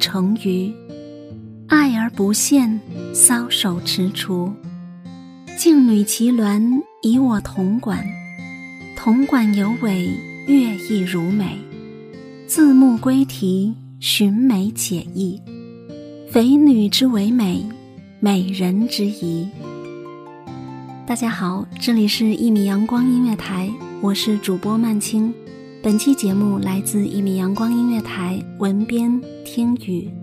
成鱼。爱而不现，搔首踟蹰。静女其鸾，以我铜管。铜管有尾，乐亦如美。自牧归啼，寻美且意。肥女之为美，美人之宜。大家好，这里是一米阳光音乐台，我是主播曼青。本期节目来自一米阳光音乐台，文编听雨。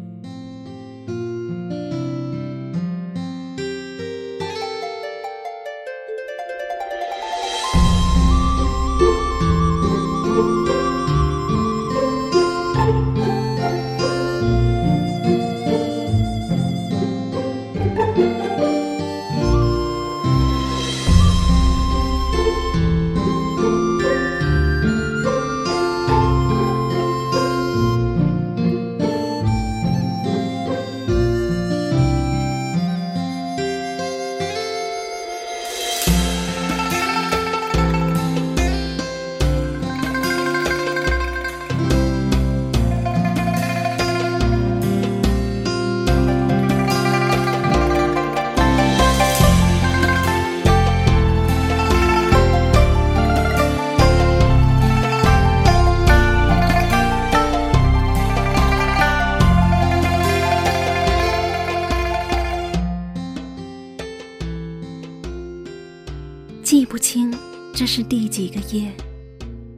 这是第几个夜，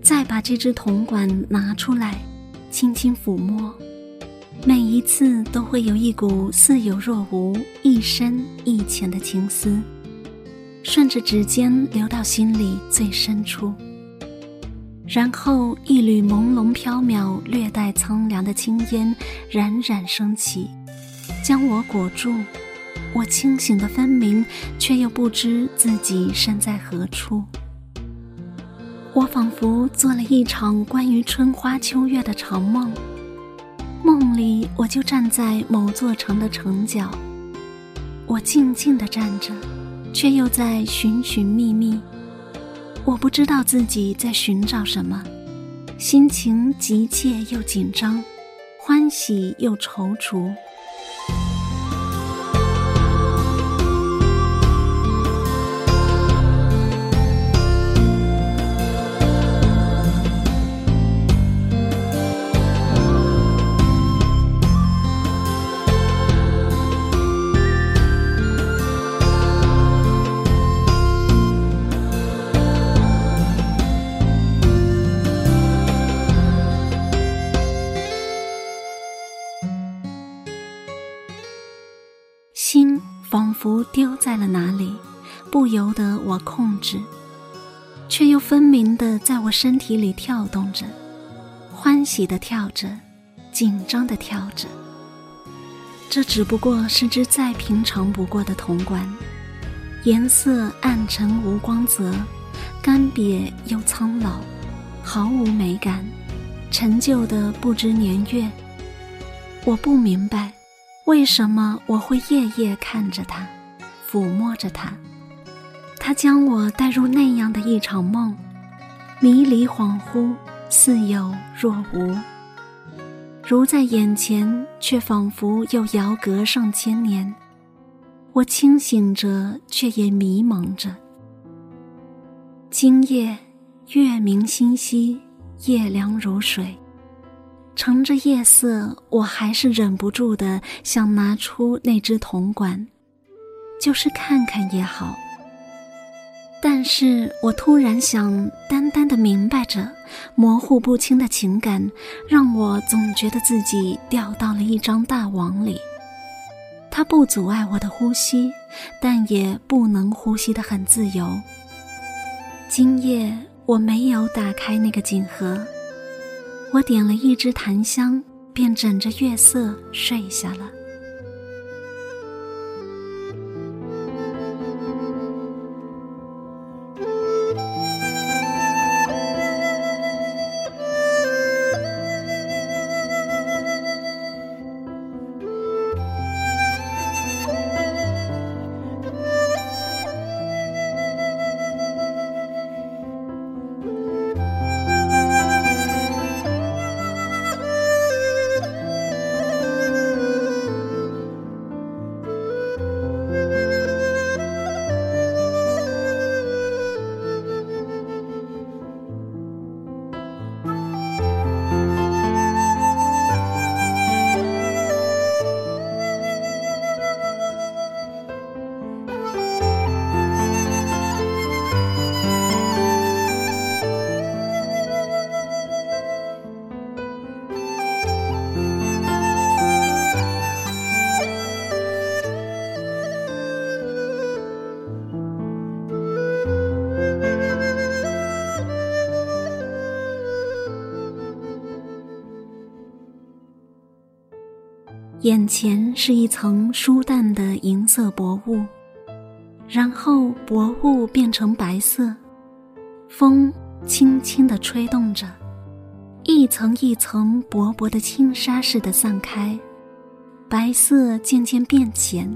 再把这只铜管拿出来，轻轻抚摸，每一次都会有一股似有若无、一深一浅的情思，顺着指尖流到心里最深处。然后一缕朦胧飘渺、略带苍凉的青烟冉冉升起，将我裹住。我清醒的分明，却又不知自己身在何处。我仿佛做了一场关于春花秋月的长梦，梦里我就站在某座城的城角，我静静地站着，却又在寻寻觅觅。我不知道自己在寻找什么，心情急切又紧张，欢喜又踌躇。仿佛丢在了哪里，不由得我控制，却又分明的在我身体里跳动着，欢喜的跳着，紧张的跳着。这只不过是只再平常不过的铜管，颜色暗沉无光泽，干瘪又苍老，毫无美感，陈旧的不知年月。我不明白，为什么我会夜夜看着它，抚摸着它。它将我带入那样的一场梦，迷离恍惚，似有若无。如在眼前，却仿佛又遥隔上千年。我清醒着，却也迷蒙着。今夜月明星稀，夜凉如水。乘着夜色，我还是忍不住的想拿出那只铜管，就是看看也好。但是我突然想，单单的明白着，模糊不清的情感，让我总觉得自己掉到了一张大网里。它不阻碍我的呼吸，但也不能呼吸得很自由。今夜我没有打开那个锦盒，我点了一支檀香，便枕着月色睡下了。眼前是一层疏淡的银色薄雾，然后薄雾变成白色，风轻轻地吹动着，一层一层薄薄的轻纱似的散开，白色渐渐变浅，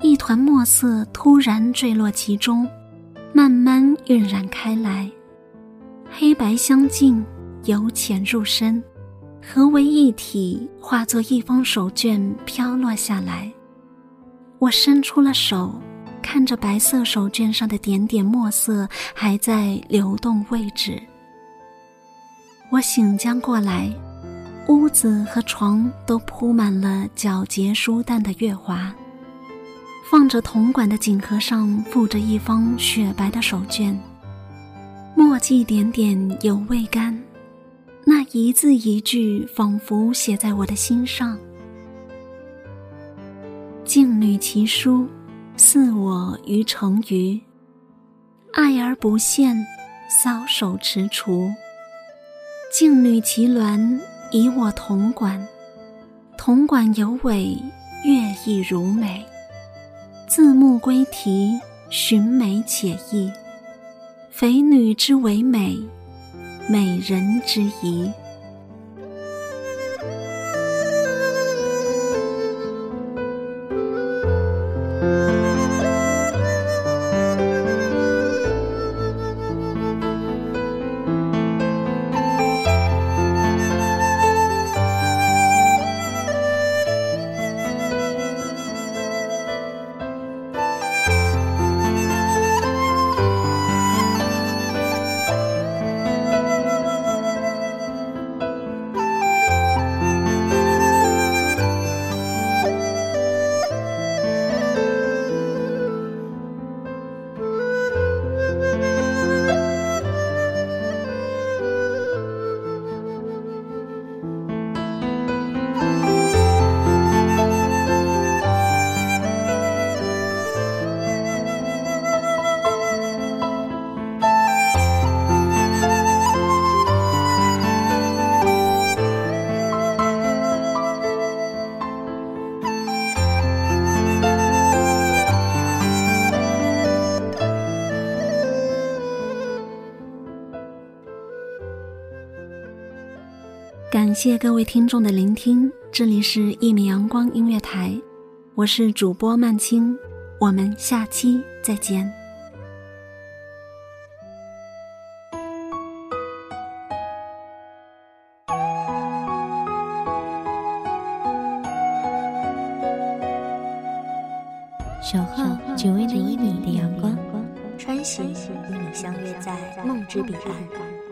一团墨色突然坠落其中，慢慢晕染开来，黑白相近，由浅入深。合为一体，化作一封手绢飘落下来。我伸出了手，看着白色手绢上的点点墨色还在流动位置。我醒将过来，屋子和床都铺满了皎洁舒淡的月华。放着铜管的锦盒上附着一方雪白的手绢，墨迹点点犹未干。那一字一句，仿佛写在我的心上。静女其书，似我于成鱼。爱而不现，搔首踟蹰。静女其鸾，以我铜管。铜管有尾，乐意如美。字目归题，寻美且意。肥女之为美。美人之仪。感谢各位听众的聆听，这里是《一米阳光音乐台》，我是主播曼青，我们下期再见。守候只为那一米的阳光，穿行与你相约在梦之彼岸。